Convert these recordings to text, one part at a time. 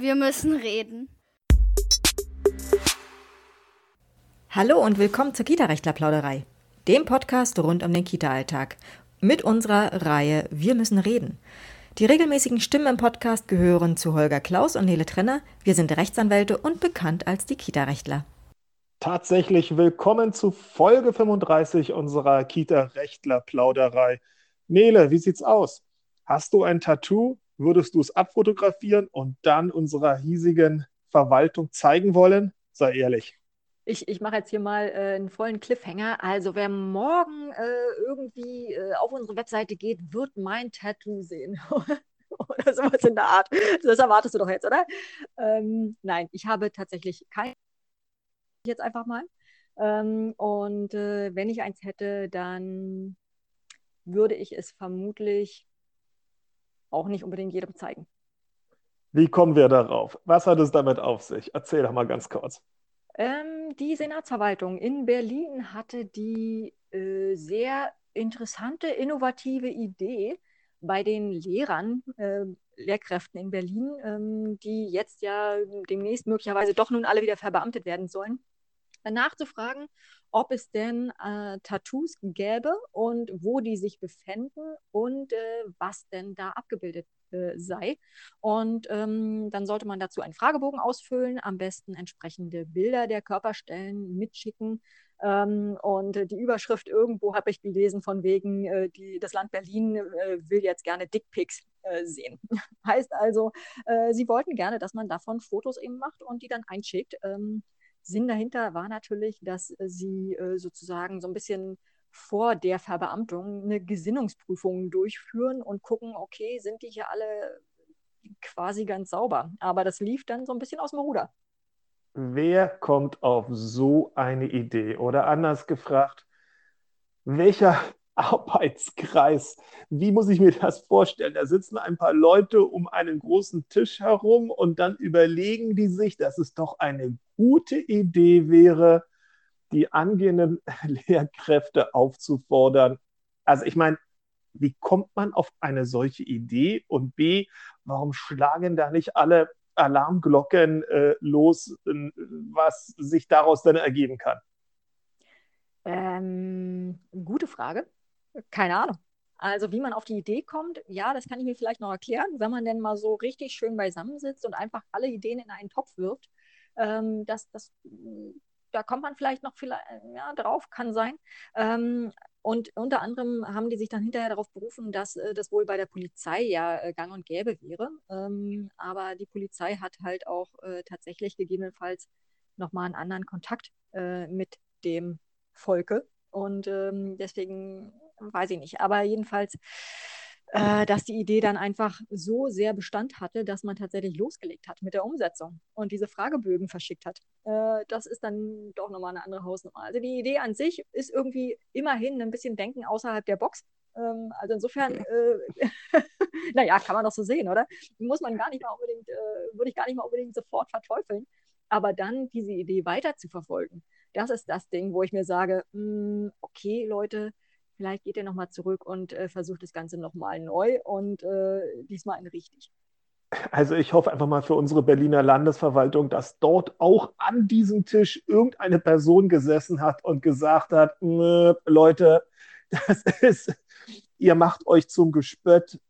Wir müssen reden. Hallo und willkommen zur Kita-Rechtler-Plauderei, dem Podcast rund um den Kita-Alltag. Mit unserer Reihe Wir müssen reden. Die regelmäßigen Stimmen im Podcast gehören zu Holger Klaus und Nele Trenner. Wir sind Rechtsanwälte und bekannt als die Kita-Rechtler. Tatsächlich willkommen zu Folge 35 unserer Kita-Rechtler-Plauderei. Nele, wie sieht's aus? Hast du ein Tattoo? Würdest du es abfotografieren und dann unserer hiesigen Verwaltung zeigen wollen? Sei ehrlich. Ich, ich mache jetzt hier mal äh, einen vollen Cliffhanger. Also wer morgen äh, irgendwie äh, auf unsere Webseite geht, wird mein Tattoo sehen. oder sowas in der Art. Das erwartest du doch jetzt, oder? Ähm, nein, ich habe tatsächlich kein jetzt einfach mal. Ähm, und äh, wenn ich eins hätte, dann würde ich es vermutlich auch nicht unbedingt jedem zeigen. Wie kommen wir darauf? Was hat es damit auf sich? Erzähl doch mal ganz kurz. Ähm, die Senatsverwaltung in Berlin hatte die äh, sehr interessante, innovative Idee bei den Lehrern, äh, Lehrkräften in Berlin, ähm, die jetzt ja demnächst möglicherweise doch nun alle wieder verbeamtet werden sollen, nachzufragen, ob es denn äh, Tattoos gäbe und wo die sich befänden und äh, was denn da abgebildet äh, sei. Und ähm, dann sollte man dazu einen Fragebogen ausfüllen, am besten entsprechende Bilder der Körperstellen mitschicken. Ähm, und die Überschrift irgendwo habe ich gelesen von wegen, äh, die, das Land Berlin äh, will jetzt gerne Dickpics äh, sehen. heißt also, sie wollten gerne, dass man davon Fotos eben macht und die dann einschickt. Ähm, Sinn dahinter war natürlich, dass äh, sie äh, sozusagen so ein bisschen vor der Verbeamtung eine Gesinnungsprüfung durchführen und gucken, okay, sind die hier alle quasi ganz sauber. Aber das lief dann so ein bisschen aus dem Ruder. Wer kommt auf so eine Idee? Oder anders gefragt, welcher Arbeitskreis. Wie muss ich mir das vorstellen? Da sitzen ein paar Leute um einen großen Tisch herum und dann überlegen die sich, dass es doch eine gute Idee wäre, die angehenden Lehrkräfte aufzufordern. Also ich meine, wie kommt man auf eine solche Idee? Und B, warum schlagen da nicht alle Alarmglocken äh, los, was sich daraus dann ergeben kann? Ähm, gute Frage. Keine Ahnung. Also wie man auf die Idee kommt, ja, das kann ich mir vielleicht noch erklären, wenn man denn mal so richtig schön beisammensitzt und einfach alle Ideen in einen Topf wirft. Ähm, das, das, da kommt man vielleicht noch vielleicht, ja, drauf, kann sein. Ähm, und unter anderem haben die sich dann hinterher darauf berufen, dass äh, das wohl bei der Polizei ja äh, gang und gäbe wäre. Ähm, aber die Polizei hat halt auch äh, tatsächlich gegebenenfalls nochmal einen anderen Kontakt äh, mit dem Volke. Und ähm, deswegen weiß ich nicht. Aber jedenfalls, äh, dass die Idee dann einfach so sehr Bestand hatte, dass man tatsächlich losgelegt hat mit der Umsetzung und diese Fragebögen verschickt hat. Äh, das ist dann doch nochmal eine andere Hausnummer. Also die Idee an sich ist irgendwie immerhin ein bisschen Denken außerhalb der Box. Ähm, also insofern, äh, naja, kann man doch so sehen, oder? Muss man gar nicht mal unbedingt, äh, würde ich gar nicht mal unbedingt sofort verteufeln. Aber dann diese Idee weiter zu verfolgen, das ist das Ding, wo ich mir sage, mh, hm, okay, Leute, vielleicht geht ihr nochmal zurück und äh, versucht das Ganze nochmal neu und äh, diesmal in richtig. Also ich hoffe einfach mal für unsere Berliner Landesverwaltung, dass dort auch an diesem Tisch irgendeine Person gesessen hat und gesagt hat, Leute, das ist, ihr macht euch zum Gespött,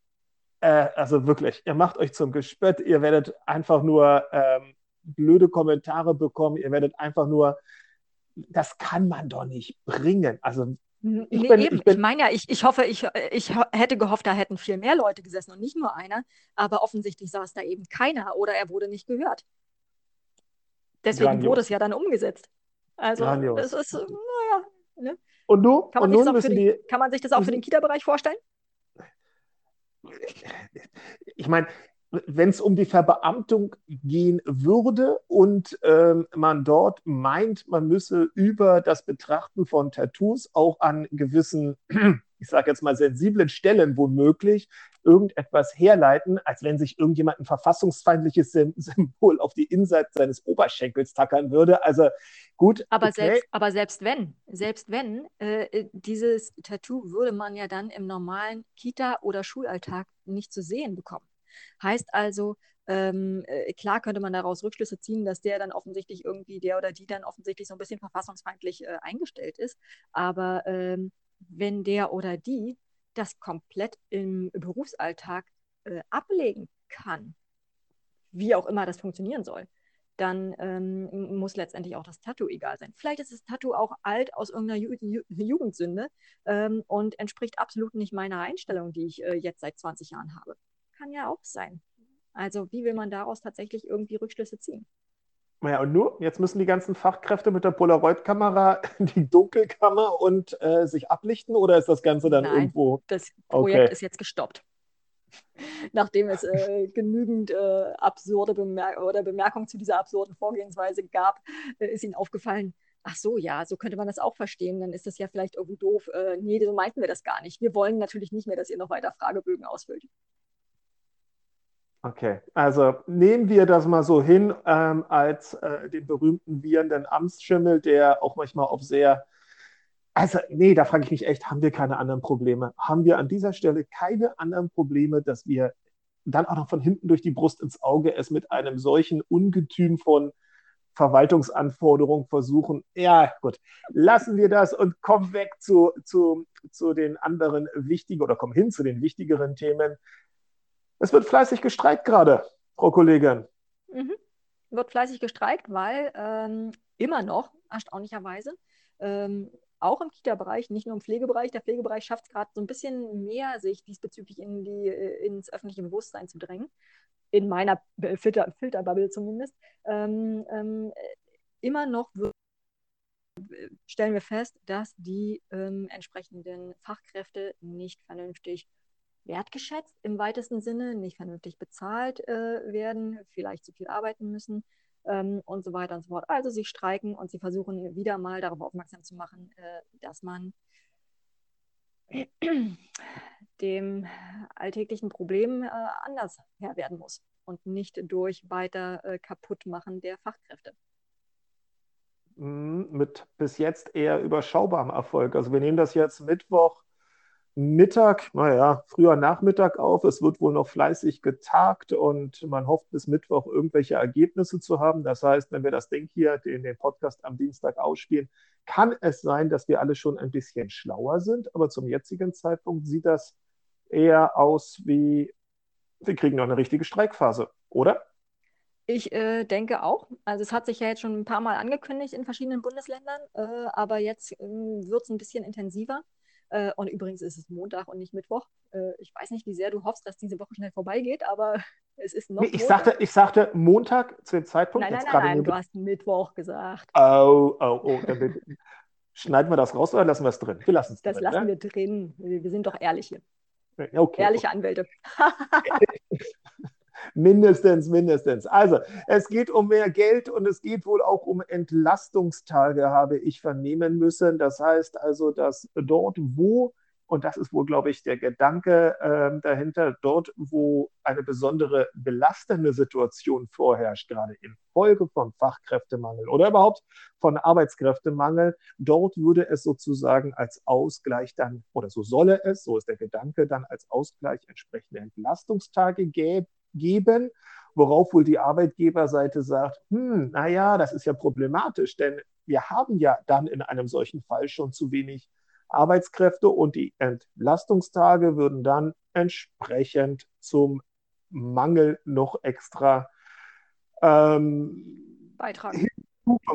äh, also wirklich, ihr macht euch zum Gespött, ihr werdet einfach nur ähm, blöde Kommentare bekommen, ihr werdet einfach nur, das kann man doch nicht bringen. Also nee, bin, eben. ich, ich meine ja, ich, ich hoffe, ich, ich hätte gehofft, da hätten viel mehr Leute gesessen und nicht nur einer, aber offensichtlich saß da eben keiner oder er wurde nicht gehört. Deswegen Grandios. wurde es ja dann umgesetzt. Also es ist, naja. Ne? Und du? Kann man, und nun müssen die, kann man sich das auch für den Kita-Bereich vorstellen? Ich meine, wenn es um die Verbeamtung gehen würde und ähm, man dort meint, man müsse über das Betrachten von Tattoos auch an gewissen, ich sage jetzt mal sensiblen Stellen womöglich irgendetwas herleiten, als wenn sich irgendjemand ein verfassungsfeindliches Symbol auf die Innenseite seines Oberschenkels tackern würde. Also gut. Aber, okay. selbst, aber selbst wenn, selbst wenn, äh, dieses Tattoo würde man ja dann im normalen Kita- oder Schulalltag nicht zu sehen bekommen. Heißt also, ähm, äh, klar könnte man daraus Rückschlüsse ziehen, dass der dann offensichtlich irgendwie, der oder die dann offensichtlich so ein bisschen verfassungsfeindlich äh, eingestellt ist. Aber ähm, wenn der oder die das komplett im Berufsalltag äh, ablegen kann, wie auch immer das funktionieren soll, dann ähm, muss letztendlich auch das Tattoo egal sein. Vielleicht ist das Tattoo auch alt aus irgendeiner Ju Ju Jugendsünde ähm, und entspricht absolut nicht meiner Einstellung, die ich äh, jetzt seit 20 Jahren habe. Kann ja auch sein. Also wie will man daraus tatsächlich irgendwie Rückschlüsse ziehen? Naja, und nur, jetzt müssen die ganzen Fachkräfte mit der Polaroid-Kamera in die Dunkelkammer und äh, sich ablichten oder ist das Ganze dann Nein, irgendwo? Das Projekt Okay. ist jetzt gestoppt. Nachdem es äh, genügend äh, absurde Bemer oder Bemerkungen zu dieser absurden Vorgehensweise gab, äh, ist ihnen aufgefallen, ach so, ja, so könnte man das auch verstehen. Dann ist das ja vielleicht irgendwie doof. Äh, nee, so meinten wir das gar nicht. Wir wollen natürlich nicht mehr, dass ihr noch weiter Fragebögen ausfüllt. Okay, also nehmen wir das mal so hin ähm, als äh, den berühmten wiehernden Amtsschimmel, der auch manchmal auf sehr, also nee, da frage ich mich echt, haben wir keine anderen Probleme? Haben wir an dieser Stelle keine anderen Probleme, dass wir dann auch noch von hinten durch die Brust ins Auge es mit einem solchen Ungetüm von Verwaltungsanforderungen versuchen? Ja, gut, lassen wir das und kommen weg zu, zu, zu den anderen wichtigen oder kommen hin zu den wichtigeren Themen. Es wird fleißig gestreikt gerade, Frau Kollegin. Mhm. Wird fleißig gestreikt, weil ähm, immer noch, erstaunlicherweise, ähm, auch im Kita-Bereich, nicht nur im Pflegebereich, der Pflegebereich schafft es gerade so ein bisschen mehr, sich diesbezüglich in die, äh, ins öffentliche Bewusstsein zu drängen. In meiner äh, Filter, Filterbubble zumindest. Ähm, ähm, äh, immer noch wird, stellen wir fest, dass die ähm, entsprechenden Fachkräfte nicht vernünftig wertgeschätzt im weitesten Sinne, nicht vernünftig bezahlt äh, werden, vielleicht zu viel arbeiten müssen ähm, und so weiter und so fort. Also sie streiken und sie versuchen wieder mal darauf aufmerksam zu machen, äh, dass man dem alltäglichen Problem äh, anders Herr werden muss und nicht durch weiter äh, Kaputtmachen der Fachkräfte. Mm, Mit bis jetzt eher überschaubarem Erfolg. Also wir nehmen das jetzt Mittwoch Mittag, naja, früher Nachmittag auf. Es wird wohl noch fleißig getagt und man hofft bis Mittwoch irgendwelche Ergebnisse zu haben. Das heißt, wenn wir das Ding hier, den, den Podcast am Dienstag ausspielen, kann es sein, dass wir alle schon ein bisschen schlauer sind. Aber zum jetzigen Zeitpunkt sieht das eher aus wie, wir kriegen noch eine richtige Streikphase, oder? Ich äh, denke auch. Also es hat sich ja jetzt schon ein paar Mal angekündigt in verschiedenen Bundesländern, äh, aber jetzt ähm, wird es ein bisschen intensiver. Äh, und übrigens ist es Montag und nicht Mittwoch. Äh, ich weiß nicht, wie sehr du hoffst, dass diese Woche schnell vorbeigeht, aber es ist noch Nee, ich Montag. sagte, ich sagte Montag zu dem Zeitpunkt, Nein, nein, nein, nein, du hast Mittwoch gesagt. Oh, oh, oh. Wir- schneiden wir das raus oder lassen wir es drin? Wir lassen es Das drin. lassen ne? wir drin. Wir, sind doch ehrlich hier. Okay. Ehrliche Anwälte. Mindestens, mindestens. Also, es geht um mehr Geld und es geht wohl auch um Entlastungstage, habe ich vernehmen müssen. Das heißt also, dass dort, wo, und das ist wohl, glaube ich, der Gedanke ähm, dahinter, dort, wo eine besondere belastende Situation vorherrscht, gerade infolge von Fachkräftemangel oder überhaupt von Arbeitskräftemangel, dort würde es sozusagen als Ausgleich dann, oder so solle es, so ist der Gedanke, dann als Ausgleich entsprechende Entlastungstage gäbe geben, worauf wohl die Arbeitgeberseite sagt, hm, naja, das ist ja problematisch, denn wir haben ja dann in einem solchen Fall schon zu wenig Arbeitskräfte und die Entlastungstage würden dann entsprechend zum Mangel noch extra ähm, Beitragen.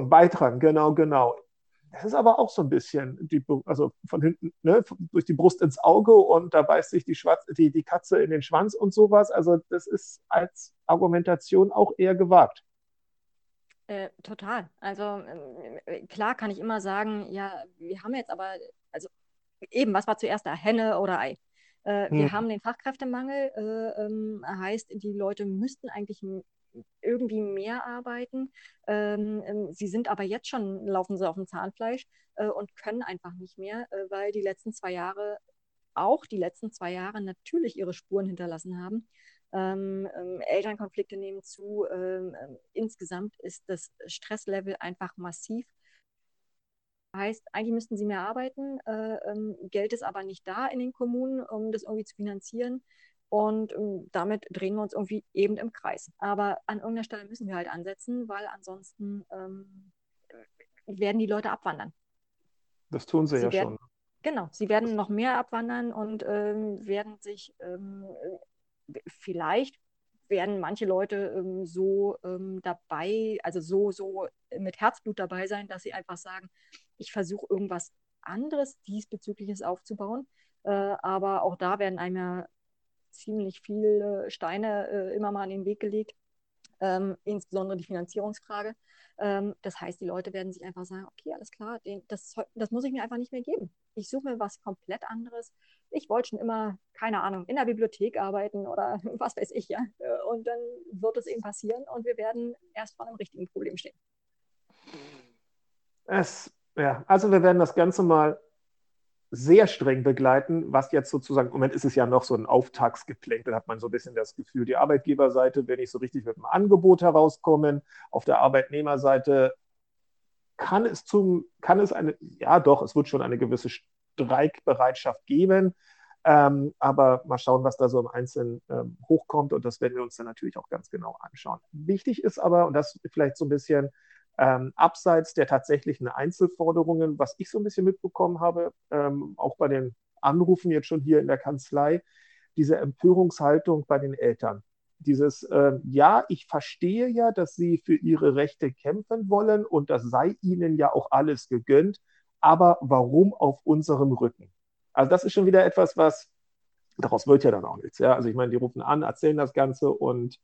beitragen. Genau, genau. Das ist aber auch so ein bisschen, die, also von hinten, ne, durch die Brust ins Auge und da beißt sich die, Schwarz, die, die Katze in den Schwanz und sowas. Also das ist als Argumentation auch eher gewagt. Äh, total. Also äh, klar kann ich immer sagen, ja, wir haben jetzt aber, also eben, was war zuerst da, Henne oder Ei? Äh, wir Hm. haben den Fachkräftemangel, äh, ähm, heißt, die Leute müssten eigentlich irgendwie mehr arbeiten. Ähm, ähm, sie sind aber jetzt schon, laufen sie auf dem Zahnfleisch äh, und können einfach nicht mehr, äh, weil die letzten zwei Jahre, auch die letzten zwei Jahre natürlich ihre Spuren hinterlassen haben. Ähm, ähm, Elternkonflikte nehmen zu. Ähm, ähm, insgesamt ist das Stresslevel einfach massiv. Heißt, eigentlich müssten sie mehr arbeiten. Äh, Geld ist aber nicht da in den Kommunen, um das irgendwie zu finanzieren. Und ähm, damit drehen wir uns irgendwie eben im Kreis. Aber an irgendeiner Stelle müssen wir halt ansetzen, weil ansonsten ähm, werden die Leute abwandern. Das tun sie, sie ja werden, schon. Genau, sie werden noch mehr abwandern und ähm, werden sich ähm, vielleicht werden manche Leute ähm, so dabei, also so, so mit Herzblut dabei sein, dass sie einfach sagen, ich versuche irgendwas anderes diesbezügliches aufzubauen. Äh, aber auch da werden einem ja ziemlich viele Steine äh, immer mal in den Weg gelegt, ähm, insbesondere die Finanzierungsfrage. Ähm, das heißt, die Leute werden sich einfach sagen, okay, alles klar, den, das, das muss ich mir einfach nicht mehr geben. Ich suche mir was komplett anderes. Ich wollte schon immer, keine Ahnung, in der Bibliothek arbeiten oder was weiß ich, ja. Äh, und dann wird es eben passieren und wir werden erst vor einem richtigen Problem stehen. Es, ja, also wir werden das Ganze mal sehr streng begleiten, was jetzt sozusagen, im Moment ist es ja noch so ein Auftragsgeplänkel, hat man so ein bisschen das Gefühl, die Arbeitgeberseite will nicht so richtig mit dem Angebot herauskommen, auf der Arbeitnehmerseite kann es zum, kann es eine, ja doch, es wird schon eine gewisse Streikbereitschaft geben, ähm, aber mal schauen, was da so im Einzelnen ähm, hochkommt und das werden wir uns dann natürlich auch ganz genau anschauen. Wichtig ist aber, und das vielleicht so ein bisschen ähm, abseits der tatsächlichen Einzelforderungen, was ich so ein bisschen mitbekommen habe, ähm, auch bei den Anrufen jetzt schon hier in der Kanzlei, diese Empörungshaltung bei den Eltern. Dieses, äh, ja, ich verstehe ja, dass sie für ihre Rechte kämpfen wollen und das sei ihnen ja auch alles gegönnt, aber warum auf unserem Rücken? Also das ist schon wieder etwas, was, daraus wird ja dann auch nichts. Ja? Also ich meine, die rufen an, erzählen das Ganze und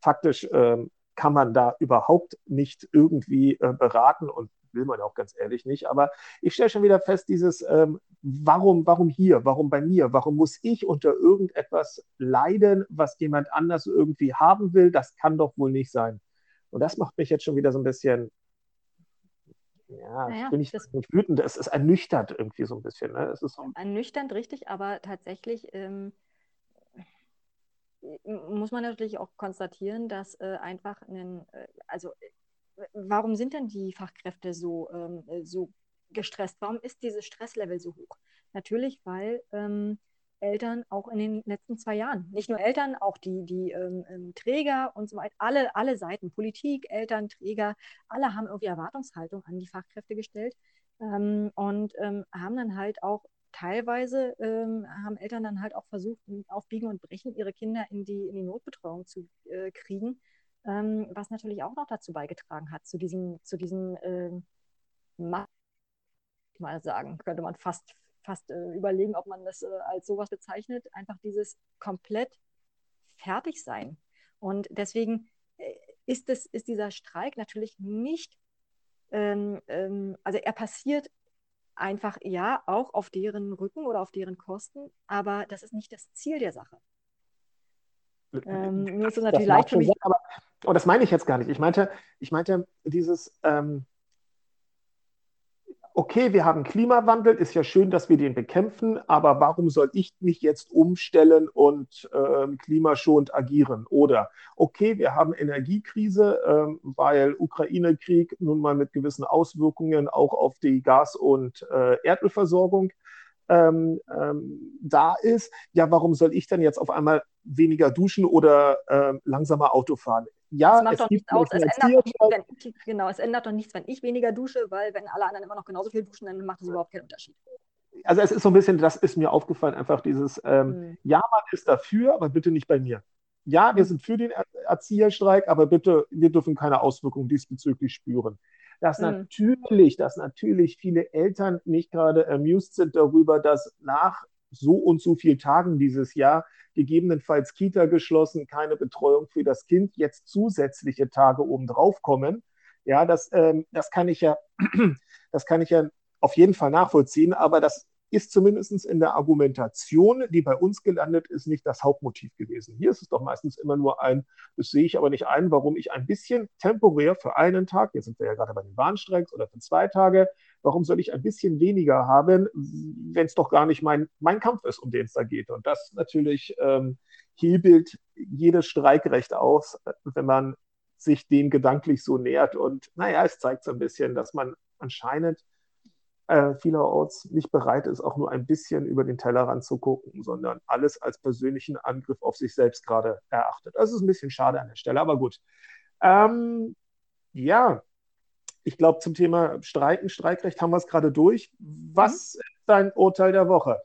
faktisch ähm, kann man da überhaupt nicht irgendwie äh, beraten und will man auch ganz ehrlich nicht. Aber ich stelle schon wieder fest, dieses, ähm, warum, warum hier, warum bei mir, warum muss ich unter irgendetwas leiden, was jemand anders irgendwie haben will, das kann doch wohl nicht sein. Und das macht mich jetzt schon wieder so ein bisschen, ja, naja, bin ich das, nicht wütend, es ist ernüchternd irgendwie so ein bisschen. Ne? Es ist so ernüchternd, richtig, aber tatsächlich ähm, muss man natürlich auch konstatieren, dass äh, einfach ein, äh, also äh, warum sind denn die Fachkräfte so, ähm, äh, so gestresst? Warum ist dieses Stresslevel so hoch? Natürlich, weil ähm, Eltern auch in den letzten zwei Jahren, nicht nur Eltern, auch die, die ähm, ähm Träger und so weiter, alle, alle Seiten, Politik, Eltern, Träger, alle haben irgendwie Erwartungshaltung an die Fachkräfte gestellt ähm, und ähm, haben dann halt auch teilweise ähm, haben Eltern dann halt auch versucht, auf Biegen und Brechen ihre Kinder in die, in die Notbetreuung zu äh, kriegen, ähm, was natürlich auch noch dazu beigetragen hat, zu diesem, zu diesem ähm, mal sagen, könnte man fast, fast äh, überlegen, ob man das äh, als sowas bezeichnet, einfach dieses komplett fertig sein. Und deswegen äh, ist, es, ist dieser Streik natürlich nicht, ähm, ähm, also er passiert einfach ja auch auf deren Rücken oder auf deren Kosten, aber das ist nicht das Ziel der Sache. Ähm, nur ist es natürlich leicht für mich. Sein, aber, oh, das meine ich jetzt gar nicht. Ich meinte, ich meinte dieses, ähm, okay, wir haben Klimawandel, ist ja schön, dass wir den bekämpfen, aber warum soll ich mich jetzt umstellen und äh, klimaschonend agieren? Oder, okay, wir haben Energiekrise, äh, weil Ukraine-Krieg nun mal mit gewissen Auswirkungen auch auf die Gas- und äh, Erdölversorgung ähm, ähm, da ist. Ja, warum soll ich dann jetzt auf einmal weniger duschen oder ähm, langsamer Auto fahren? Ja, es macht doch nichts aus. Es ändert doch wenn ich, genau, es ändert doch nichts, wenn ich weniger dusche, weil wenn alle anderen immer noch genauso viel duschen, dann macht das überhaupt keinen Unterschied. Also es ist so ein bisschen, das ist mir aufgefallen, einfach dieses, ähm, hm. ja, man ist dafür, aber bitte nicht bei mir. Ja, wir hm. sind für den Erzieherstreik, aber bitte, wir dürfen keine Auswirkungen diesbezüglich spüren. Dass hm. natürlich, dass natürlich viele Eltern nicht gerade amused sind darüber, dass nach so und so vielen Tagen dieses Jahr gegebenenfalls Kita geschlossen, keine Betreuung für das Kind, jetzt zusätzliche Tage obendrauf kommen. Ja, das, ähm, das kann ich ja, das kann ich ja auf jeden Fall nachvollziehen, aber das ist zumindest in der Argumentation, die bei uns gelandet ist, nicht das Hauptmotiv gewesen. Hier ist es doch meistens immer nur ein, das sehe ich aber nicht ein, warum ich ein bisschen temporär für einen Tag, jetzt sind wir ja gerade bei den Warnstreiks oder für zwei Tage, warum soll ich ein bisschen weniger haben, wenn es doch gar nicht mein, mein Kampf ist, um den es da geht. Und das natürlich ähm, hebelt jedes Streikrecht aus, wenn man sich dem gedanklich so nähert. Und naja, es zeigt so ein bisschen, dass man anscheinend äh, vielerorts nicht bereit ist, auch nur ein bisschen über den Tellerrand zu gucken, sondern alles als persönlichen Angriff auf sich selbst gerade erachtet. Das ist ein bisschen schade an der Stelle, aber gut. Ähm, ja, ich glaube, zum Thema Streiken, Streikrecht haben wir es gerade durch. Was mhm. ist dein Urteil der Woche?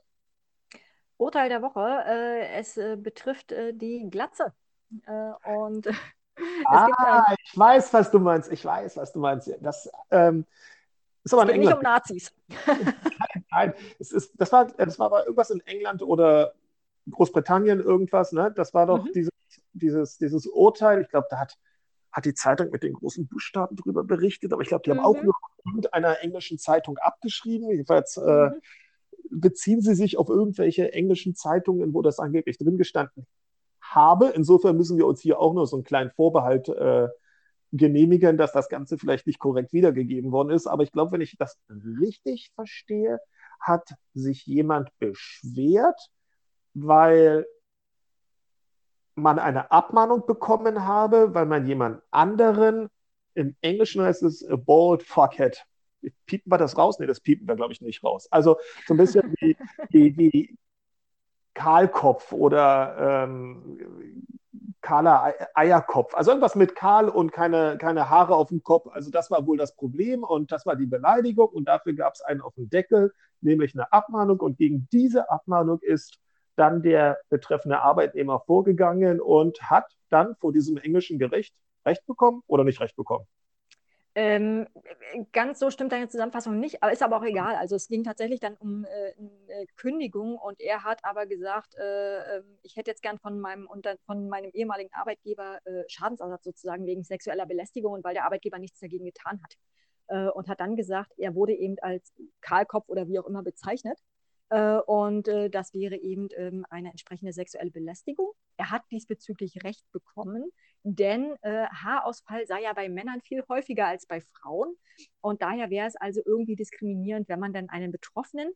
Urteil der Woche, äh, es äh, betrifft äh, die Glatze. Äh, und ah, ich weiß, was du meinst. Ich weiß, was du meinst. Das ähm, ist aber es geht nicht um Nazis. nein, nein. Es ist, das, war, das war aber irgendwas in England oder Großbritannien, irgendwas. Ne? Das war doch mhm. dieses, dieses, dieses Urteil. Ich glaube, da hat, hat die Zeitung mit den großen Buchstaben drüber berichtet, aber ich glaube, die mhm. haben auch nur irgendeiner englischen Zeitung abgeschrieben. Jedenfalls äh, mhm. äh, beziehen sie sich auf irgendwelche englischen Zeitungen, wo das angeblich drin gestanden habe. Insofern müssen wir uns hier auch nur so einen kleinen Vorbehalt äh, genehmigen, dass das Ganze vielleicht nicht korrekt wiedergegeben worden ist. Aber ich glaube, wenn ich das richtig verstehe, hat sich jemand beschwert, weil man eine Abmahnung bekommen habe, weil man jemand anderen, im Englischen heißt es a bald fuckhead. Piepen wir das raus? Nee, das piepen wir, glaube ich, nicht raus. Also so ein bisschen wie, wie, wie Kahlkopf oder ähm, kahler Eierkopf. Also irgendwas mit kahl und keine, keine Haare auf dem Kopf. Also das war wohl das Problem und das war die Beleidigung und dafür gab es einen auf dem Deckel, nämlich eine Abmahnung und gegen diese Abmahnung ist dann der betreffende Arbeitnehmer vorgegangen und hat dann vor diesem englischen Gericht Recht bekommen oder nicht Recht bekommen. Ähm, ganz so stimmt deine Zusammenfassung nicht, aber ist aber auch egal. Also es ging tatsächlich dann um äh, eine Kündigung und er hat aber gesagt, äh, ähm, ich hätte jetzt gern von meinem, unter, von meinem ehemaligen Arbeitgeber äh, Schadensersatz sozusagen wegen sexueller Belästigung und weil der Arbeitgeber nichts dagegen getan hat. Äh, und hat dann gesagt, er wurde eben als Kahlkopf oder wie auch immer bezeichnet und äh, das wäre eben ähm, eine entsprechende sexuelle Belästigung. Er hat diesbezüglich Recht bekommen, denn äh, Haarausfall sei ja bei Männern viel häufiger als bei Frauen. Und daher wäre es also irgendwie diskriminierend, wenn man dann einen Betroffenen,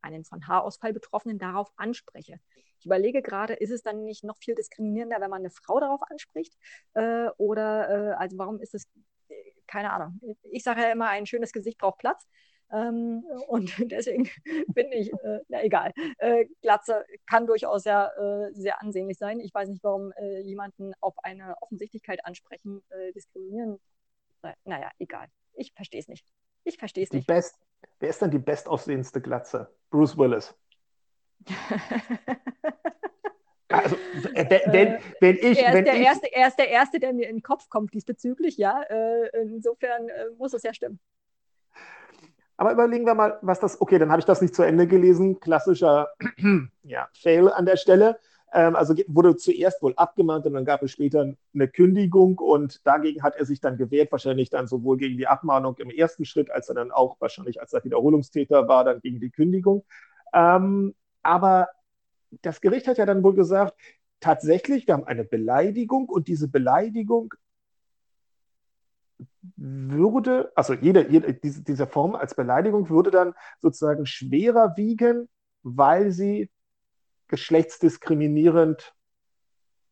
einen von Haarausfall Betroffenen, darauf anspreche. Ich überlege gerade, ist es dann nicht noch viel diskriminierender, wenn man eine Frau darauf anspricht? oder also warum ist es, keine Ahnung. Ich sage ja immer, ein schönes Gesicht braucht Platz. Ähm, und deswegen finde ich, äh, na egal, äh, Glatze kann durchaus ja äh, sehr ansehnlich sein. Ich weiß nicht, warum äh, jemanden auf eine Offensichtlichkeit ansprechen äh, diskriminieren. Naja, egal. Ich verstehe es nicht. Ich verstehe es nicht. Best, wer ist denn die bestaussehendste Glatze? Bruce Willis. Also, äh, wenn, wenn ich, er, ist wenn der ich, erste, er ist der Erste, der mir in den Kopf kommt diesbezüglich, ja. insofern muss es ja stimmen. Aber überlegen wir mal, was das, okay, dann habe ich das nicht zu Ende gelesen. Klassischer ja, Fail an der Stelle. Ähm, also wurde zuerst wohl abgemahnt und dann gab es später eine Kündigung und dagegen hat er sich dann gewehrt, wahrscheinlich dann sowohl gegen die Abmahnung im ersten Schritt, als er dann auch wahrscheinlich als er Wiederholungstäter war, dann gegen die Kündigung. Ähm, aber das Gericht hat ja dann wohl gesagt, tatsächlich, wir haben eine Beleidigung und diese Beleidigung würde, also jede, jede diese, diese Form als Beleidigung würde dann sozusagen schwerer wiegen, weil sie geschlechtsdiskriminierend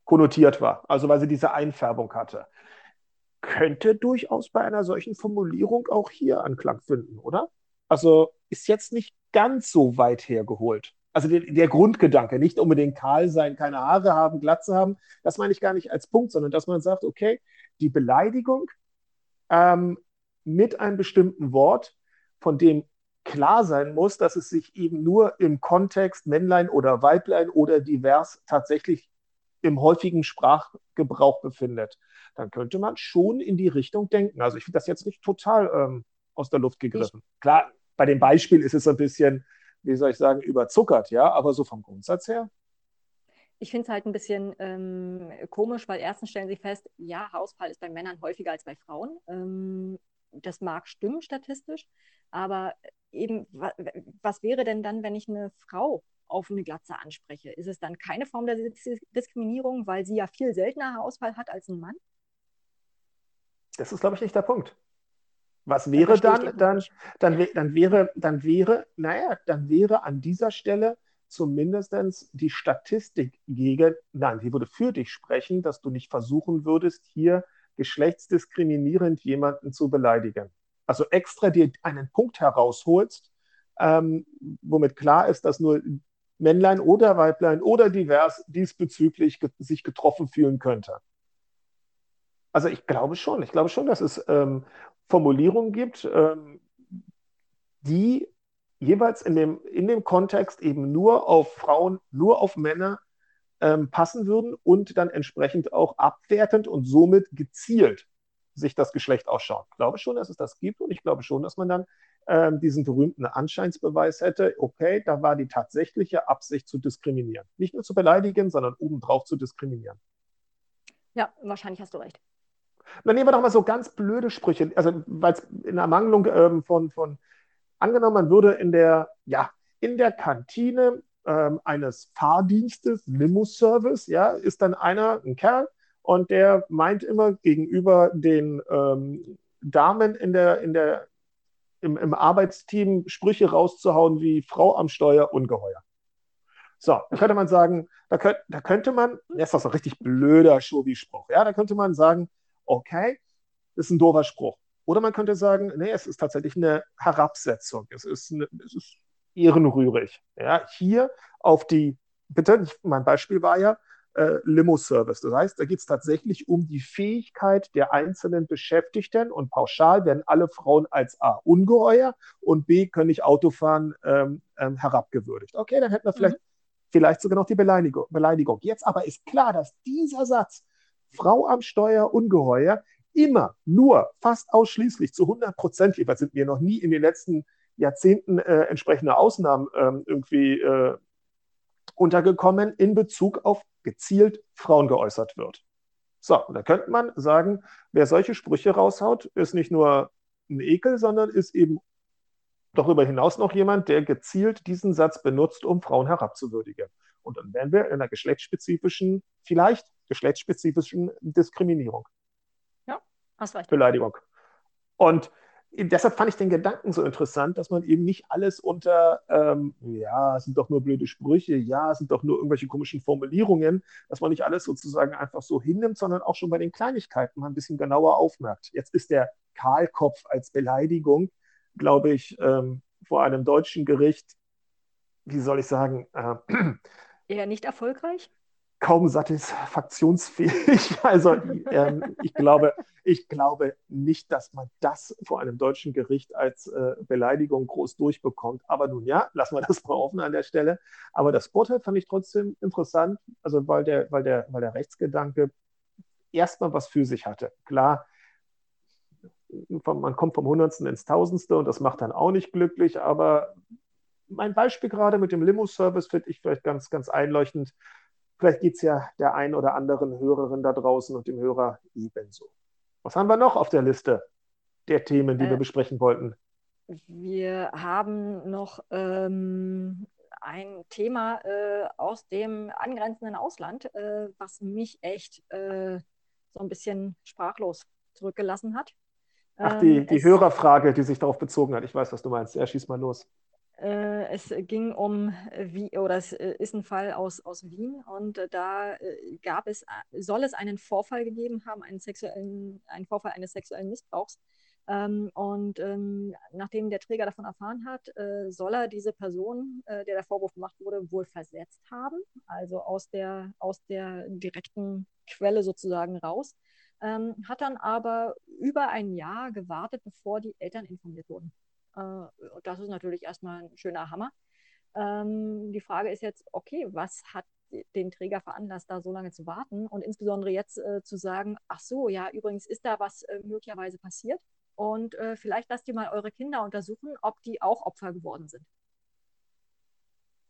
konnotiert war, also weil sie diese Einfärbung hatte. Könnte durchaus bei einer solchen Formulierung auch hier Anklang finden, oder? Also ist jetzt nicht ganz so weit hergeholt. Also der, der, Grundgedanke, nicht unbedingt kahl sein, keine Haare haben, Glatze haben, das meine ich gar nicht als Punkt, sondern dass man sagt, okay, die Beleidigung ähm, mit einem bestimmten Wort, von dem klar sein muss, dass es sich eben nur im Kontext Männlein oder Weiblein oder divers tatsächlich im häufigen Sprachgebrauch befindet, dann könnte man schon in die Richtung denken. Also ich finde das jetzt nicht total ähm, aus der Luft gegriffen. Ich Klar, bei dem Beispiel ist es ein bisschen, wie soll ich sagen, überzuckert, ja, aber so vom Grundsatz her. Ich finde es halt ein bisschen ähm, komisch, weil erstens stellen sie fest, ja, Hausfall ist bei Männern häufiger als bei Frauen. Ähm, das mag stimmen statistisch, aber eben, was wäre denn dann, wenn ich eine Frau auf eine Glatze anspreche? Ist es dann keine Form der Diskriminierung, weil sie ja viel seltener Haarausfall hat als ein Mann? Das ist, glaube ich, nicht der Punkt. Was wäre dann, dann, dann, dann, wäre, dann wäre, naja, dann wäre an dieser Stelle zumindest die Statistik gegen, nein, sie würde für dich sprechen, dass du nicht versuchen würdest, hier geschlechtsdiskriminierend jemanden zu beleidigen. Also extra dir einen Punkt herausholst, ähm, womit klar ist, dass nur Männlein oder Weiblein oder divers diesbezüglich ge sich getroffen fühlen könnte. Also ich glaube schon, ich glaube schon, dass es ähm, Formulierungen gibt, ähm, die jeweils in dem, in dem Kontext eben nur auf Frauen, nur auf Männer ähm, passen würden und dann entsprechend auch abwertend und somit gezielt sich das Geschlecht ausschaut. Ich glaube schon, dass es das gibt und ich glaube schon, dass man dann ähm, diesen berühmten Anscheinsbeweis hätte, okay, da war die tatsächliche Absicht zu diskriminieren. Nicht nur zu beleidigen, sondern obendrauf zu diskriminieren. Ja, wahrscheinlich hast du recht. Dann nehmen wir doch mal so ganz blöde Sprüche, also weil es in Ermangelung ähm, von, von, angenommen, man würde in der, ja, in der Kantine ähm, eines Fahrdienstes, Limo-Service, ja, ist dann einer, ein Kerl, und der meint immer gegenüber den ähm, Damen in der, in der, im, im Arbeitsteam Sprüche rauszuhauen wie Frau am Steuer, ungeheuer. So, da könnte man sagen, da, könnt, da könnte man, das ist doch so ein richtig blöder Schobi-Spruch, ja, da könnte man sagen, okay, das ist ein doofer Spruch. Oder man könnte sagen, nee, es ist tatsächlich eine Herabsetzung, es ist, eine, es ist ehrenrührig. Ja, hier auf die, bitte, mein Beispiel war ja, äh, Limo-Service. Das heißt, da geht es tatsächlich um die Fähigkeit der einzelnen Beschäftigten und pauschal werden alle Frauen als A ungeheuer und B können nicht Autofahren ähm, ähm, herabgewürdigt. Okay, dann hätten wir vielleicht, mhm. vielleicht sogar noch die Beleidigung, Beleidigung. Jetzt aber ist klar, dass dieser Satz, Frau am Steuer ungeheuer, immer nur fast ausschließlich zu 100 Prozent, jeweils sind mir noch nie in den letzten Jahrzehnten äh, entsprechende Ausnahmen ähm, irgendwie äh, untergekommen in Bezug auf gezielt Frauen geäußert wird. So, und da könnte man sagen, wer solche Sprüche raushaut, ist nicht nur ein Ekel, sondern ist eben darüber hinaus noch jemand, der gezielt diesen Satz benutzt, um Frauen herabzuwürdigen. Und dann wären wir in einer geschlechtsspezifischen, vielleicht geschlechtsspezifischen Diskriminierung. Hast recht. Beleidigung. Und deshalb fand ich den Gedanken so interessant, dass man eben nicht alles unter, ähm, ja, es sind doch nur blöde Sprüche, ja, es sind doch nur irgendwelche komischen Formulierungen, dass man nicht alles sozusagen einfach so hinnimmt, sondern auch schon bei den Kleinigkeiten mal ein bisschen genauer aufmerkt. Jetzt ist der Kahlkopf als Beleidigung, glaube ich, ähm, vor einem deutschen Gericht, wie soll ich sagen, äh, eher nicht erfolgreich? Kaum satisfaktionsfähig. Also ähm, ich, glaube, ich glaube nicht, dass man das vor einem deutschen Gericht als äh, Beleidigung groß durchbekommt. Aber nun ja, lassen wir das mal offen an der Stelle. Aber das Urteil fand ich trotzdem interessant, also weil der, weil der, weil der Rechtsgedanke erstmal was für sich hatte. Klar, man kommt vom Hundertsten ins Tausendste und das macht dann auch nicht glücklich, aber mein Beispiel gerade mit dem Limo-Service finde ich vielleicht ganz, ganz einleuchtend. Vielleicht geht es ja der ein oder anderen Hörerin da draußen und dem Hörer ebenso. Was haben wir noch auf der Liste der Themen, die äh, wir besprechen wollten? Wir haben noch ähm, ein Thema äh, aus dem angrenzenden Ausland, äh, was mich echt äh, so ein bisschen sprachlos zurückgelassen hat. Ach, die, ähm, die Hörerfrage, die sich darauf bezogen hat. Ich weiß, was du meinst. Ja, schieß mal los. Äh, es ging um, wie, oder es äh, ist ein Fall aus, aus Wien und äh, da gab es, soll es einen Vorfall gegeben haben, einen, sexuellen, einen Vorfall eines sexuellen Missbrauchs. Ähm, und ähm, nachdem der Träger davon erfahren hat, soll er diese Person, der der Vorwurf gemacht wurde, wohl versetzt haben, also aus der, aus der direkten Quelle sozusagen raus, ähm, hat dann aber über ein Jahr gewartet, bevor die Eltern informiert wurden. Äh, das ist natürlich erstmal ein schöner Hammer. Ähm, die Frage ist jetzt, okay, was hat den Träger veranlasst, da so lange zu warten und insbesondere jetzt äh, zu sagen, ach so, ja, übrigens ist da was äh, möglicherweise passiert und äh, vielleicht lasst ihr mal eure Kinder untersuchen, ob die auch Opfer geworden sind.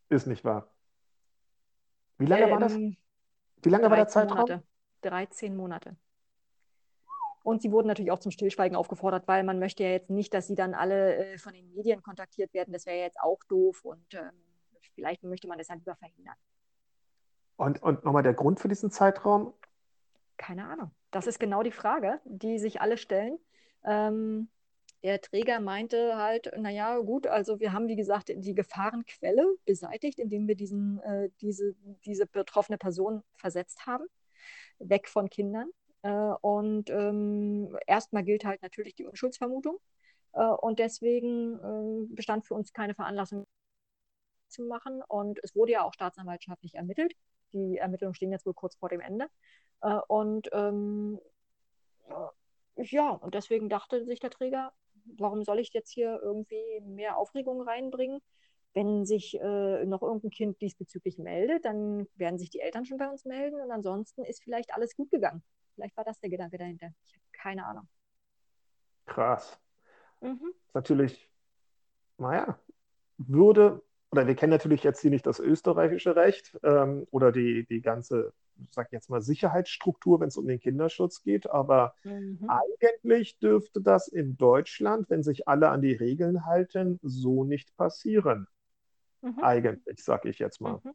Ist nicht wahr. Wie lange ähm, war das? Ähm, Wie lange war der Zeitraum? Monate. 13 Monate. Und sie wurden natürlich auch zum Stillschweigen aufgefordert, weil man möchte ja jetzt nicht, dass sie dann alle äh, von den Medien kontaktiert werden. Das wäre ja jetzt auch doof und ähm, vielleicht möchte man das ja lieber verhindern. Und, und nochmal der Grund für diesen Zeitraum? Keine Ahnung. Das ist genau die Frage, die sich alle stellen. Ähm, der Träger meinte halt, naja, gut, also wir haben, wie gesagt, die Gefahrenquelle beseitigt, indem wir diesen, äh, diese, diese betroffene Person versetzt haben, weg von Kindern. Äh, und ähm, erstmal gilt halt natürlich die Unschuldsvermutung. Äh, und deswegen äh, bestand für uns keine Veranlassung zu machen. Und es wurde ja auch staatsanwaltschaftlich ermittelt. Die Ermittlungen stehen jetzt wohl kurz vor dem Ende. Äh, und ähm, ja, und deswegen dachte sich der Träger, warum soll ich jetzt hier irgendwie mehr Aufregung reinbringen? Wenn sich äh, noch irgendein Kind diesbezüglich meldet, dann werden sich die Eltern schon bei uns melden und ansonsten ist vielleicht alles gut gegangen. Vielleicht war das der Gedanke dahinter. Ich habe keine Ahnung. Krass. Mhm. Ist natürlich, naja, würde, oder wir kennen natürlich jetzt hier nicht das österreichische Recht ähm, oder die, die ganze sag jetzt mal, Sicherheitsstruktur, wenn es um den Kinderschutz geht. Aber mhm. eigentlich dürfte das in Deutschland, wenn sich alle an die Regeln halten, so nicht passieren. Mhm. Eigentlich, sag ich jetzt mal. Mhm.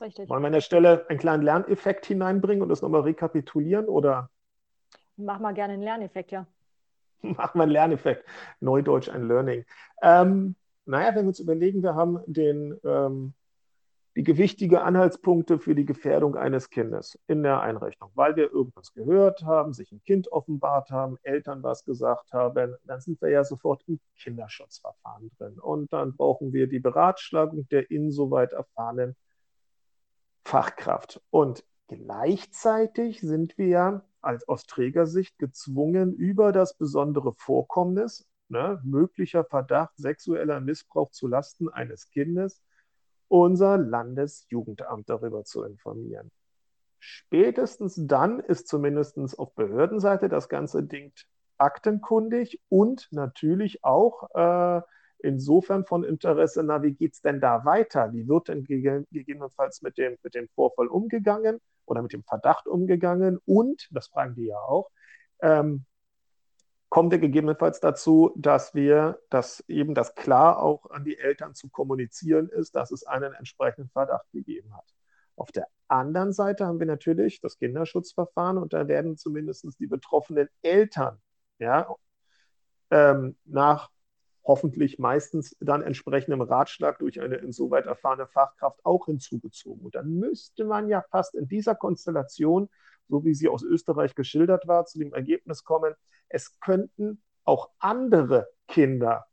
Richtig. Wollen wir an der Stelle einen kleinen Lerneffekt hineinbringen und das nochmal rekapitulieren? Oder? Mach mal gerne einen Lerneffekt, ja. Mach mal einen Lerneffekt. Neudeutsch ein Learning. Ähm, naja, wenn wir uns überlegen, wir haben den ähm, die gewichtige Anhaltspunkte für die Gefährdung eines Kindes in der Einrichtung, weil wir irgendwas gehört haben, sich ein Kind offenbart haben, Eltern was gesagt haben, dann sind wir ja sofort im Kinderschutzverfahren drin. Und dann brauchen wir die Beratschlagung der insoweit erfahrenen Fachkraft. Und gleichzeitig sind wir ja als aus Trägersicht gezwungen, über das besondere Vorkommnis, ne, möglicher Verdacht sexueller Missbrauch zu Lasten eines Kindes, unser Landesjugendamt darüber zu informieren. Spätestens dann ist zumindest auf Behördenseite das ganze Ding aktenkundig und natürlich auch äh, insofern von Interesse, na, wie geht es denn da weiter? Wie wird denn gegebenenfalls mit dem, mit dem Vorfall umgegangen oder mit dem Verdacht umgegangen? Und, das fragen die ja auch, ähm, kommt er gegebenenfalls dazu, dass wir, dass eben das klar auch an die Eltern zu kommunizieren ist, dass es einen entsprechenden Verdacht gegeben hat. Auf der anderen Seite haben wir natürlich das Kinderschutzverfahren und da werden zumindest die betroffenen Eltern ja, ähm, nach hoffentlich meistens dann entsprechendem Ratschlag durch eine insoweit erfahrene Fachkraft auch hinzugezogen. Und dann müsste man ja fast in dieser Konstellation so wie sie aus Österreich geschildert war, zu dem Ergebnis kommen, es könnten auch andere Kinder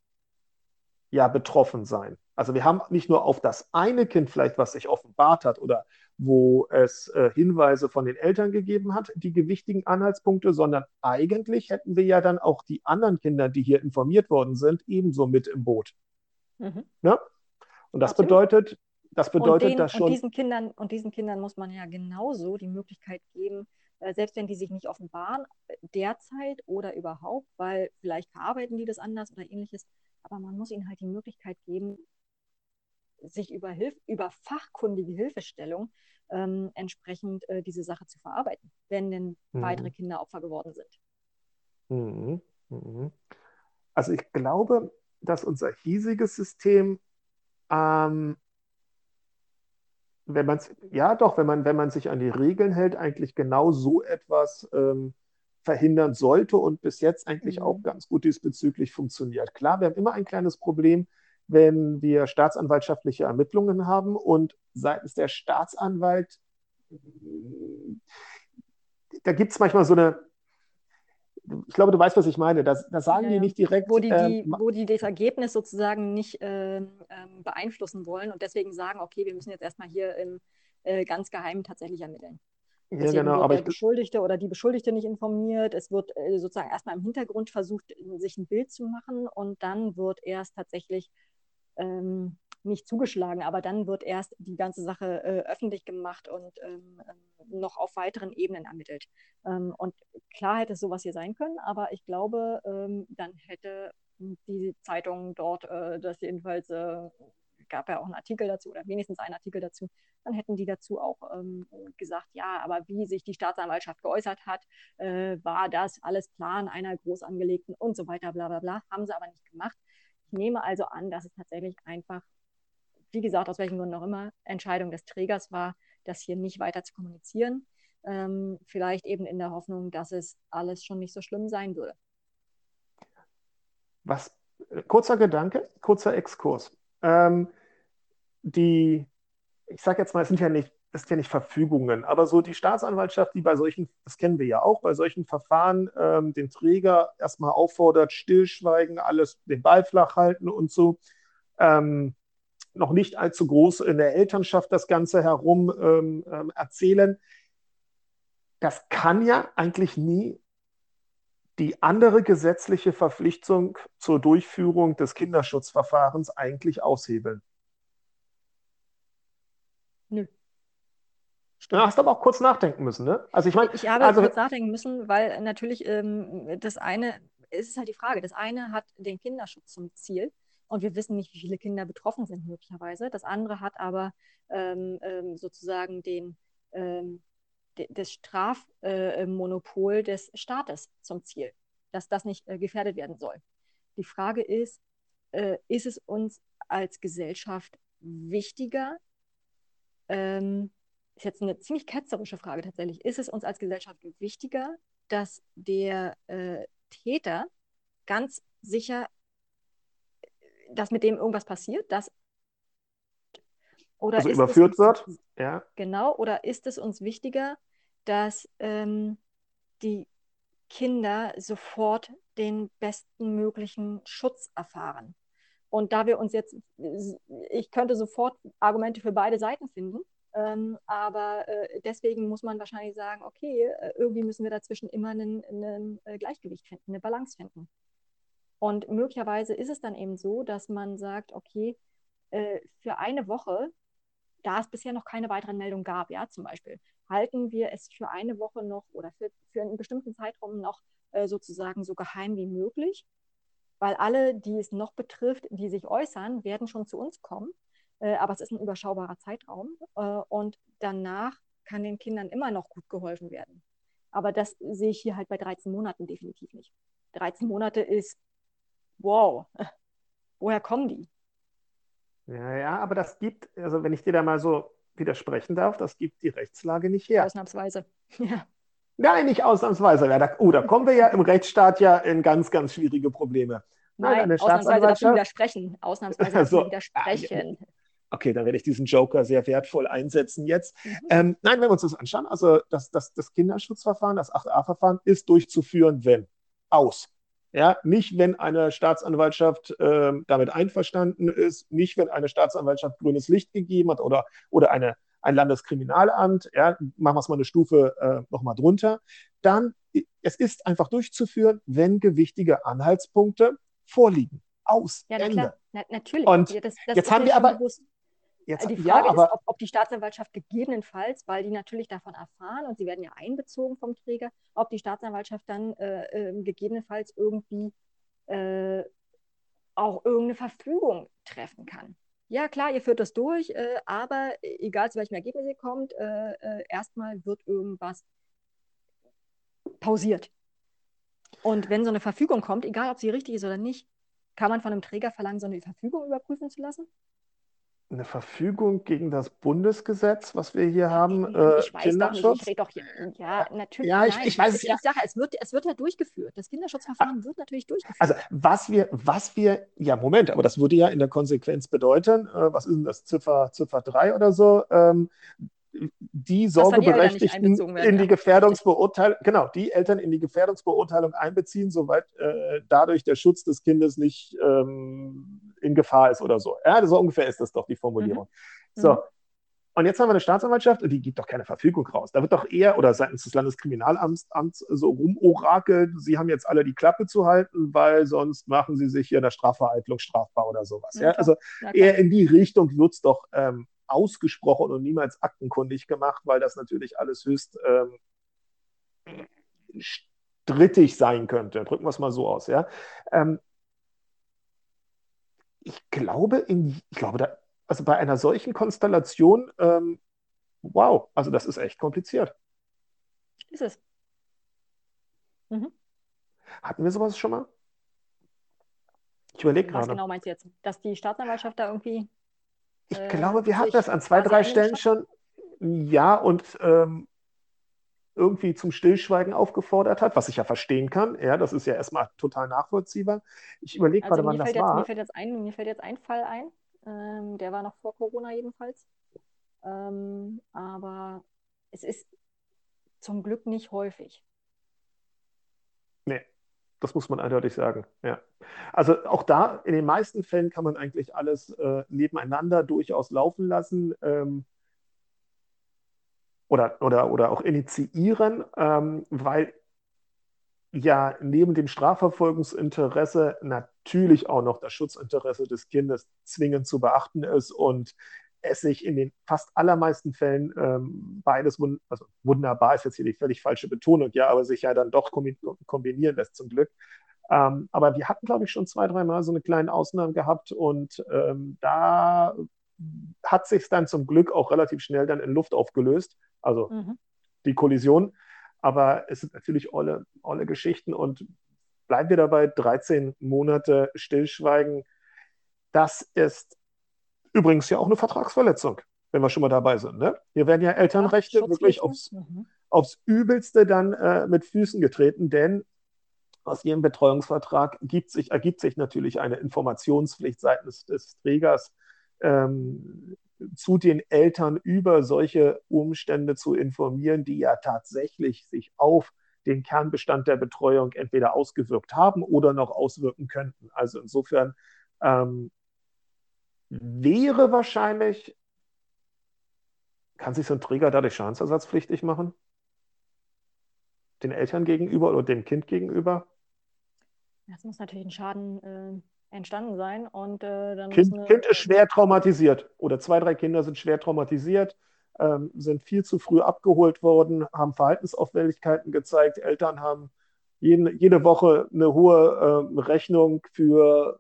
ja betroffen sein. Also wir haben nicht nur auf das eine Kind vielleicht, was sich offenbart hat oder wo es äh, Hinweise von den Eltern gegeben hat, die gewichtigen Anhaltspunkte, sondern eigentlich hätten wir ja dann auch die anderen Kinder, die hier informiert worden sind, ebenso mit im Boot. Mhm. Ne? Und das Absolut. bedeutet, das bedeutet, den, dass schon. Und diesen, Kindern, und diesen Kindern muss man ja genauso die Möglichkeit geben, äh, selbst wenn die sich nicht offenbaren, derzeit oder überhaupt, weil vielleicht verarbeiten die das anders oder ähnliches, aber man muss ihnen halt die Möglichkeit geben, sich über, Hilf über fachkundige Hilfestellung ähm, entsprechend äh, diese Sache zu verarbeiten, wenn denn mhm. weitere Kinder Opfer geworden sind. Mhm. Mhm. Also ich glaube, dass unser hiesiges System ähm, wenn man ja doch, wenn man, wenn man sich an die Regeln hält, eigentlich genau so etwas ähm, verhindern sollte und bis jetzt eigentlich mhm. auch ganz gut diesbezüglich funktioniert. Klar, wir haben immer ein kleines Problem, wenn wir staatsanwaltschaftliche Ermittlungen haben und seitens der Staatsanwalt, da gibt es manchmal so eine, ich glaube, du weißt, was ich meine. Da, da sagen ja, die nicht direkt. Wo die, die ähm, wo die das Ergebnis sozusagen nicht äh, beeinflussen wollen und deswegen sagen, okay, wir müssen jetzt erstmal hier im äh, ganz geheim tatsächlich ermitteln. Deswegen ja, genau, wird der Beschuldigte oder die Beschuldigte nicht informiert. Es wird äh, sozusagen erstmal im Hintergrund versucht, sich ein Bild zu machen und dann wird erst tatsächlich ähm, nicht zugeschlagen, aber dann wird erst die ganze Sache äh, öffentlich gemacht und ähm, ähm, noch auf weiteren Ebenen ermittelt. Ähm, und klar hätte sowas hier sein können, aber ich glaube, ähm, dann hätte die Zeitung dort äh, das jedenfalls, äh, gab ja auch einen Artikel dazu oder wenigstens einen Artikel dazu, dann hätten die dazu auch ähm, gesagt, ja, aber wie sich die Staatsanwaltschaft geäußert hat, äh, war das alles Plan einer groß angelegten und so weiter, bla bla bla, haben sie aber nicht gemacht. Ich nehme also an, dass es tatsächlich einfach wie gesagt, aus welchen Gründen auch immer, Entscheidung des Trägers war, das hier nicht weiter zu kommunizieren. Ähm, vielleicht eben in der Hoffnung, dass es alles schon nicht so schlimm sein würde. Was, kurzer Gedanke, kurzer Exkurs. Ähm, die, ich sage jetzt mal, es sind ja nicht das kenne ich Verfügungen, aber so die Staatsanwaltschaft, die bei solchen, das kennen wir ja auch, bei solchen Verfahren ähm, den Träger erstmal auffordert, stillschweigen, alles den Ball flach halten und so. Ähm, noch nicht allzu groß in der Elternschaft das Ganze herum ähm, ähm erzählen. Das kann ja eigentlich nie die andere gesetzliche Verpflichtung zur Durchführung des Kinderschutzverfahrens eigentlich aushebeln. Nö. Du hast aber auch kurz nachdenken müssen, ne? Also ich meine, ich habe also, kurz nachdenken müssen, weil natürlich ähm, das eine, es ist halt die Frage, das eine hat den Kinderschutz zum Ziel und wir wissen nicht, wie viele Kinder betroffen sind möglicherweise. Das andere hat aber ähm, ähm, sozusagen den, ähm, de, das Strafmonopol äh, des Staates zum Ziel, dass das nicht äh, gefährdet werden soll. Die Frage ist, äh, ist es uns als Gesellschaft wichtiger, ähm, ist jetzt eine ziemlich ketzerische Frage tatsächlich. Ist es uns als Gesellschaft wichtiger, dass der äh, Täter ganz sicher, dass mit dem irgendwas passiert, dass oder also überführt uns, wird? Ja. Genau, oder ist es uns wichtiger, dass ähm, die Kinder sofort den besten möglichen Schutz erfahren? Und da wir uns jetzt, ich könnte sofort Argumente für beide Seiten finden, ähm, aber äh, deswegen muss man wahrscheinlich sagen, okay, äh, irgendwie müssen wir dazwischen immer ein äh, Gleichgewicht finden, eine Balance finden. Und möglicherweise ist es dann eben so, dass man sagt, okay, äh, für eine Woche, da es bisher noch keine weiteren Meldungen gab, ja, zum Beispiel, halten wir es für eine Woche noch oder für, für einen bestimmten Zeitraum noch äh, sozusagen so geheim wie möglich, weil alle, die es noch betrifft, die sich äußern, werden schon zu uns kommen aber es ist ein überschaubarer Zeitraum äh, und danach kann den Kindern immer noch gut geholfen werden. Aber das sehe ich hier halt bei 13 Monaten definitiv nicht. 13 Monate ist, wow, woher kommen die? Ja, ja, aber das gibt, also wenn ich dir da mal so widersprechen darf, das gibt die Rechtslage nicht her. Ausnahmsweise, ja. Nein, nicht ausnahmsweise. Ja, da, oh, da kommen wir ja im Rechtsstaat ja in ganz, ganz schwierige Probleme. Nein, Nein ausnahmsweise darf ich widersprechen. Ausnahmsweise darf so, widersprechen okay, dann werde ich diesen Joker sehr wertvoll einsetzen jetzt. Mhm. Ähm, nein, wenn wir uns das anschauen, also das, das, das Kinderschutzverfahren, das 8a-Verfahren ist durchzuführen, wenn aus. Ja, nicht, wenn eine Staatsanwaltschaft äh, damit einverstanden ist, nicht, wenn eine Staatsanwaltschaft grünes Licht gegeben hat oder, oder eine, ein Landeskriminalamt, ja, machen wir es mal eine Stufe äh, nochmal drunter, dann es ist einfach durchzuführen, wenn gewichtige Anhaltspunkte vorliegen. Aus. Ja, Ende. Na, natürlich. Und ja, das, das jetzt haben wir aber. Bewusst. Jetzt, die Frage ja, aber, ist, ob, ob, die Staatsanwaltschaft gegebenenfalls, weil die natürlich davon erfahren und sie werden ja einbezogen vom Träger, ob die Staatsanwaltschaft dann äh, äh, gegebenenfalls irgendwie äh, auch irgendeine Verfügung treffen kann. Ja, klar, ihr führt das durch, äh, aber egal zu welchem Ergebnis ihr kommt, äh, äh, erstmal wird irgendwas pausiert. Und wenn so eine Verfügung kommt, egal ob sie richtig ist oder nicht, kann man von einem Träger verlangen, so eine Verfügung überprüfen zu lassen? Eine Verfügung gegen das Bundesgesetz, was wir hier haben, ich, äh, ich weiß Kinderschutz? Doch nicht, ich rede doch hier, ja, natürlich. Ja, ich, ich weiß es. Ich sage, es wird, es wird ja durchgeführt. Das Kinderschutzverfahren ah, wird natürlich durchgeführt. Also was wir, was wir, ja Moment, aber das würde ja in der Konsequenz bedeuten, äh, was ist denn das, Ziffer, Ziffer 3 oder so, ähm, die Sorgeberechtigten in die Gefährdungsbeurteilung, genau, die Eltern in die Gefährdungsbeurteilung einbeziehen, soweit äh, dadurch der Schutz des Kindes nicht ähm, in Gefahr ist oder so. Ja, so ungefähr ist das doch die Formulierung. Mhm. So. Und jetzt haben wir eine Staatsanwaltschaft und die gibt doch keine Verfügung raus. Da wird doch eher oder seitens des Landeskriminalamts so rumorakelt, sie haben jetzt alle die Klappe zu halten, weil sonst machen sie sich hier in der Strafvereitlung strafbar oder sowas. Ja, ja also eher in die Richtung wird es doch ähm, ausgesprochen und niemals aktenkundig gemacht, weil das natürlich alles höchst ähm, strittig sein könnte. Drücken wir es mal so aus. Ja? Ähm, ich glaube, in, ich glaube da, also bei einer solchen Konstellation, ähm, wow, also das ist echt kompliziert. Ist es. Mhm. Hatten wir sowas schon mal? Ich überlege gerade. Was genau meinst du jetzt? Dass die Staatsanwaltschaft da irgendwie ich äh, glaube, wir hatten das an zwei, drei Stellen schon. Ja, und ähm, irgendwie zum Stillschweigen aufgefordert hat, was ich ja verstehen kann. Ja, das ist ja erstmal total nachvollziehbar. Ich überlege also gerade, wann das jetzt, war. Mir fällt, jetzt ein, mir fällt jetzt ein Fall ein, ähm, der war noch vor Corona jedenfalls. ähm, aber es ist zum Glück nicht häufig. Nee, das muss man eindeutig sagen. Ja. Also auch da, in den meisten Fällen kann man eigentlich alles äh, nebeneinander durchaus laufen lassen ähm, oder, oder, oder auch initiieren, ähm, weil ja neben dem Strafverfolgungsinteresse natürlich auch noch das Schutzinteresse des Kindes zwingend zu beachten ist und es sich in den fast allermeisten Fällen ähm, beides, also wunderbar ist jetzt hier die völlig falsche Betonung, ja, aber sich ja dann doch kombinieren lässt zum Glück. Ähm, aber wir hatten, glaube ich, schon zwei, dreimal so eine kleine Ausnahme gehabt und ähm, da hat sich dann zum Glück auch relativ schnell dann in Luft aufgelöst, also mhm. die Kollision. Aber es sind natürlich alle, alle Geschichten und bleiben wir dabei, 13 Monate Stillschweigen. Das ist übrigens ja auch eine Vertragsverletzung, wenn wir schon mal dabei sind. Ne? Hier werden ja Elternrechte ja, wirklich aufs, mhm. aufs Übelste dann äh, mit Füßen getreten, denn aus Ihrem Betreuungsvertrag sich, ergibt sich natürlich eine Informationspflicht seitens des Trägers ähm, zu den Eltern über solche Umstände zu informieren, die ja tatsächlich sich auf den Kernbestand der Betreuung entweder ausgewirkt haben oder noch auswirken könnten. Also insofern ähm, wäre wahrscheinlich, kann sich so ein Träger dadurch schadensersatzpflichtig machen? Den Eltern gegenüber oder dem Kind gegenüber? Das muss natürlich ein Schaden äh, entstanden sein. Und, äh, dann kind, eine, kind ist schwer traumatisiert oder zwei, drei Kinder sind schwer traumatisiert, ähm, sind viel zu früh abgeholt worden, haben Verhaltensauffälligkeiten gezeigt. Eltern haben jeden, jede Woche eine hohe äh, Rechnung für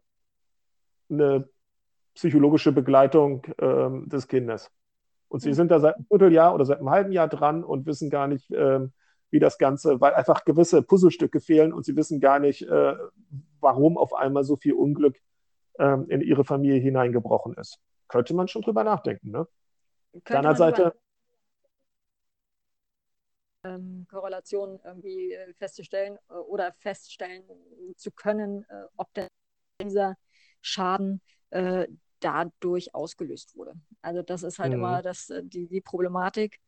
eine psychologische Begleitung äh, des Kindes. Und sie mhm. sind da seit einem Vierteljahr oder seit einem halben Jahr dran und wissen gar nicht, äh, wie das Ganze, weil einfach gewisse Puzzlestücke fehlen und sie wissen gar nicht, äh, warum auf einmal so viel Unglück ähm, in ihre Familie hineingebrochen ist. Könnte man schon drüber nachdenken, ne? Deiner Seite. Ähm, Korrelation irgendwie äh, festzustellen äh, oder feststellen zu können, äh, ob denn dieser Schaden äh, dadurch ausgelöst wurde. Also das ist halt mhm. immer das, äh, die, die Problematik.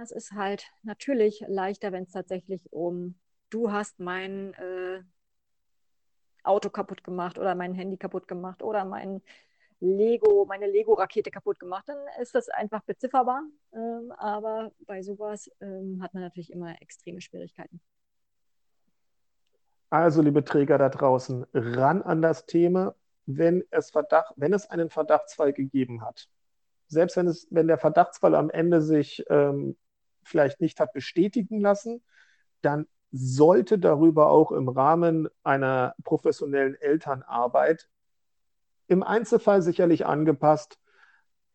Es ist halt natürlich leichter, wenn es tatsächlich um du hast mein äh, Auto kaputt gemacht oder mein Handy kaputt gemacht oder mein Lego, meine Lego-Rakete kaputt gemacht, dann ist das einfach bezifferbar. Ähm, aber bei sowas ähm, hat man natürlich immer extreme Schwierigkeiten. Also, liebe Träger da draußen, ran an das Thema, wenn es, Verdacht, wenn es einen Verdachtsfall gegeben hat. Selbst wenn, es, wenn der Verdachtsfall am Ende sich ähm, vielleicht nicht hat bestätigen lassen, dann sollte darüber auch im Rahmen einer professionellen Elternarbeit im Einzelfall sicherlich angepasst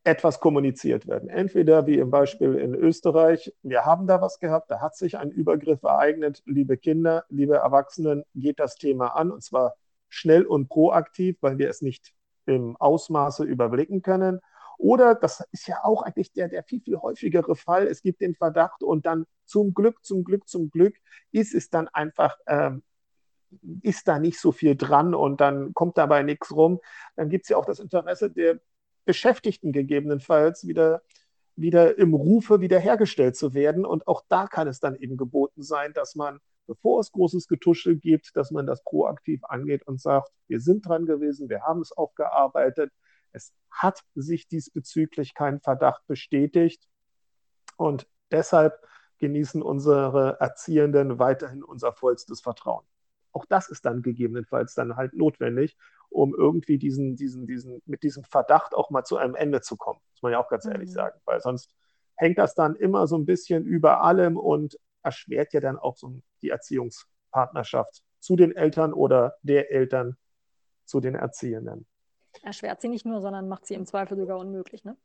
etwas kommuniziert werden. Entweder wie im Beispiel in Österreich, wir haben da was gehabt, da hat sich ein Übergriff ereignet, liebe Kinder, liebe Erwachsenen, geht das Thema an und zwar schnell und proaktiv, weil wir es nicht im Ausmaße überblicken können. Oder, das ist ja auch eigentlich der, der viel, viel häufigere Fall, es gibt den Verdacht und dann zum Glück, zum Glück, zum Glück ist es dann einfach, ähm, ist da nicht so viel dran und dann kommt dabei nichts rum. Dann gibt es ja auch das Interesse der Beschäftigten gegebenenfalls wieder, wieder im Rufe wiederhergestellt zu werden. Und auch da kann es dann eben geboten sein, dass man, bevor es großes Getuschel gibt, dass man das proaktiv angeht und sagt, wir sind dran gewesen, wir haben es aufgearbeitet, es hat sich diesbezüglich kein Verdacht bestätigt und deshalb genießen unsere Erziehenden weiterhin unser vollstes Vertrauen. Auch das ist dann gegebenenfalls dann halt notwendig, um irgendwie diesen, diesen, diesen, mit diesem Verdacht auch mal zu einem Ende zu kommen, muss man ja auch ganz ehrlich mhm. sagen, weil sonst hängt das dann immer so ein bisschen über allem und erschwert ja dann auch so die Erziehungspartnerschaft zu den Eltern oder der Eltern zu den Erziehenden erschwert sie nicht nur, sondern macht sie im Zweifel sogar unmöglich. Ne?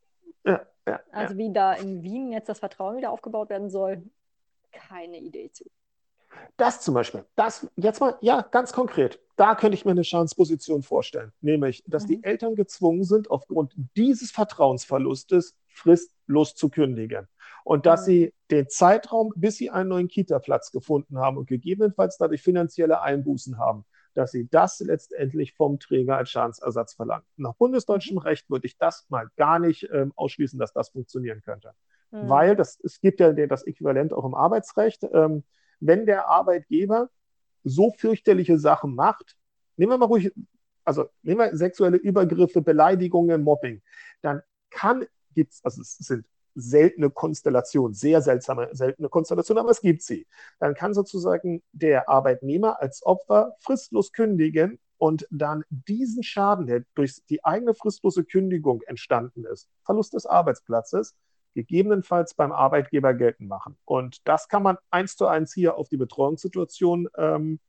Ja, ja, also wie da in Wien jetzt das Vertrauen wieder aufgebaut werden soll, keine Idee zu. Das zum Beispiel, das jetzt mal, ja, ganz konkret, da könnte ich mir eine Chanceposition vorstellen, nämlich, dass mhm. die Eltern gezwungen sind, aufgrund dieses Vertrauensverlustes fristlos zu kündigen und dass mhm. sie den Zeitraum, bis sie einen neuen Kita-Platz gefunden haben und gegebenenfalls dadurch finanzielle Einbußen haben, dass sie das letztendlich vom Träger als Schadensersatz verlangen. Nach bundesdeutschem mhm. Recht würde ich das mal gar nicht ähm, ausschließen, dass das funktionieren könnte. Mhm. Weil das, es gibt ja das Äquivalent auch im Arbeitsrecht. Ähm, wenn der Arbeitgeber so fürchterliche Sachen macht, nehmen wir mal ruhig, also nehmen wir sexuelle Übergriffe, Beleidigungen, Mobbing, dann kann, gibt's, also es sind seltene Konstellation, sehr seltsame, seltene Konstellation, aber es gibt sie. Dann kann sozusagen der Arbeitnehmer als Opfer fristlos kündigen und dann diesen Schaden, der durch die eigene fristlose Kündigung entstanden ist, Verlust des Arbeitsplatzes, gegebenenfalls beim Arbeitgeber geltend machen. Und das kann man eins zu eins hier auf die Betreuungssituation ähm,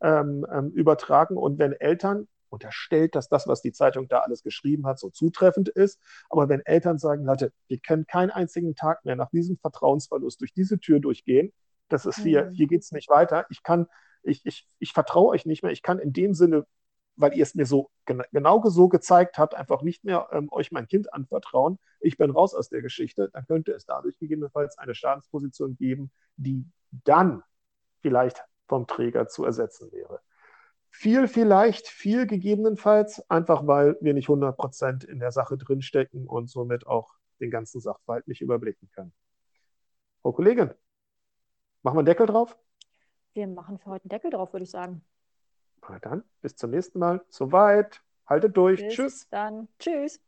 ähm, ähm übertragen. Und wenn Eltern unterstellt, dass das, was die Zeitung da alles geschrieben hat, so zutreffend ist. Aber wenn Eltern sagen, Leute, wir können keinen einzigen Tag mehr nach diesem Vertrauensverlust durch diese Tür durchgehen, das ist hier, mhm. hier geht es nicht weiter. Ich kann, ich, ich, ich vertraue euch nicht mehr. Ich kann in dem Sinne, weil ihr es mir so genau so gezeigt habt, einfach nicht mehr ähm, euch mein Kind anvertrauen. Ich bin raus aus der Geschichte. Dann könnte es dadurch gegebenenfalls eine Schadensposition geben, die dann vielleicht vom Träger zu ersetzen wäre. Viel vielleicht, viel gegebenenfalls, einfach weil wir nicht 100% in der Sache drinstecken und somit auch den ganzen Sachverhalt nicht überblicken können. Frau Kollegin, machen wir einen Deckel drauf? Wir machen für heute einen Deckel drauf, würde ich sagen. Na dann, bis zum nächsten Mal. Soweit. Haltet durch. Bis Tschüss. Dann. Tschüss.